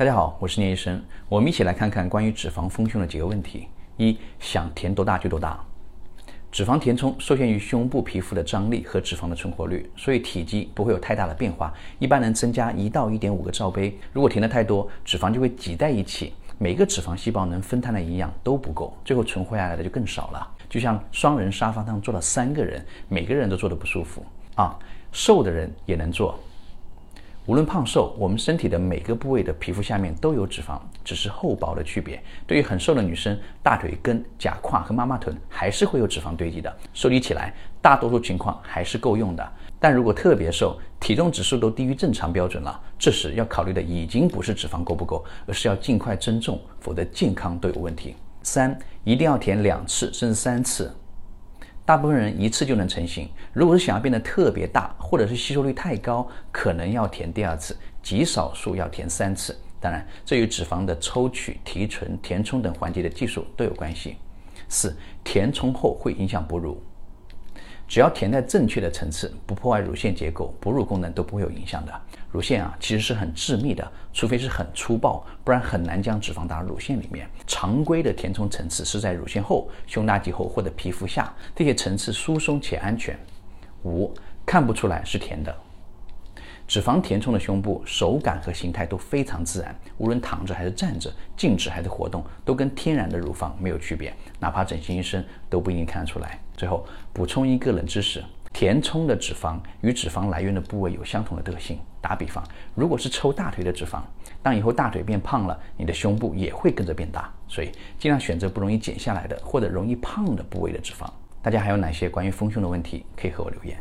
大家好，我是聂医生，我们一起来看看关于脂肪丰胸的几个问题。一，想填多大就多大。脂肪填充受限于胸部皮肤的张力和脂肪的存活率，所以体积不会有太大的变化，一般能增加一到一点五个罩杯。如果填的太多，脂肪就会挤在一起，每个脂肪细胞能分摊的营养都不够，最后存活下来的就更少了。就像双人沙发上坐了三个人，每个人都坐得不舒服啊。瘦的人也能坐。无论胖瘦，我们身体的每个部位的皮肤下面都有脂肪，只是厚薄的区别。对于很瘦的女生，大腿根、假胯和妈妈臀还是会有脂肪堆积的，收集起来，大多数情况还是够用的。但如果特别瘦，体重指数都低于正常标准了，这时要考虑的已经不是脂肪够不够，而是要尽快增重，否则健康都有问题。三，一定要填两次甚至三次。大部分人一次就能成型，如果是想要变得特别大，或者是吸收率太高，可能要填第二次，极少数要填三次。当然，这与脂肪的抽取、提纯、填充等环节的技术都有关系。四，填充后会影响哺乳。只要填在正确的层次，不破坏乳腺结构，哺乳功能都不会有影响的。乳腺啊，其实是很致密的，除非是很粗暴，不然很难将脂肪打入乳腺里面。常规的填充层次是在乳腺后、胸大肌后或者皮肤下，这些层次疏松且安全。五，看不出来是甜的。脂肪填充的胸部，手感和形态都非常自然，无论躺着还是站着，静止还是活动，都跟天然的乳房没有区别，哪怕整形医生都不一定看得出来。最后补充一个冷知识：填充的脂肪与脂肪来源的部位有相同的特性。打比方，如果是抽大腿的脂肪，当以后大腿变胖了，你的胸部也会跟着变大。所以尽量选择不容易减下来的或者容易胖的部位的脂肪。大家还有哪些关于丰胸的问题，可以和我留言。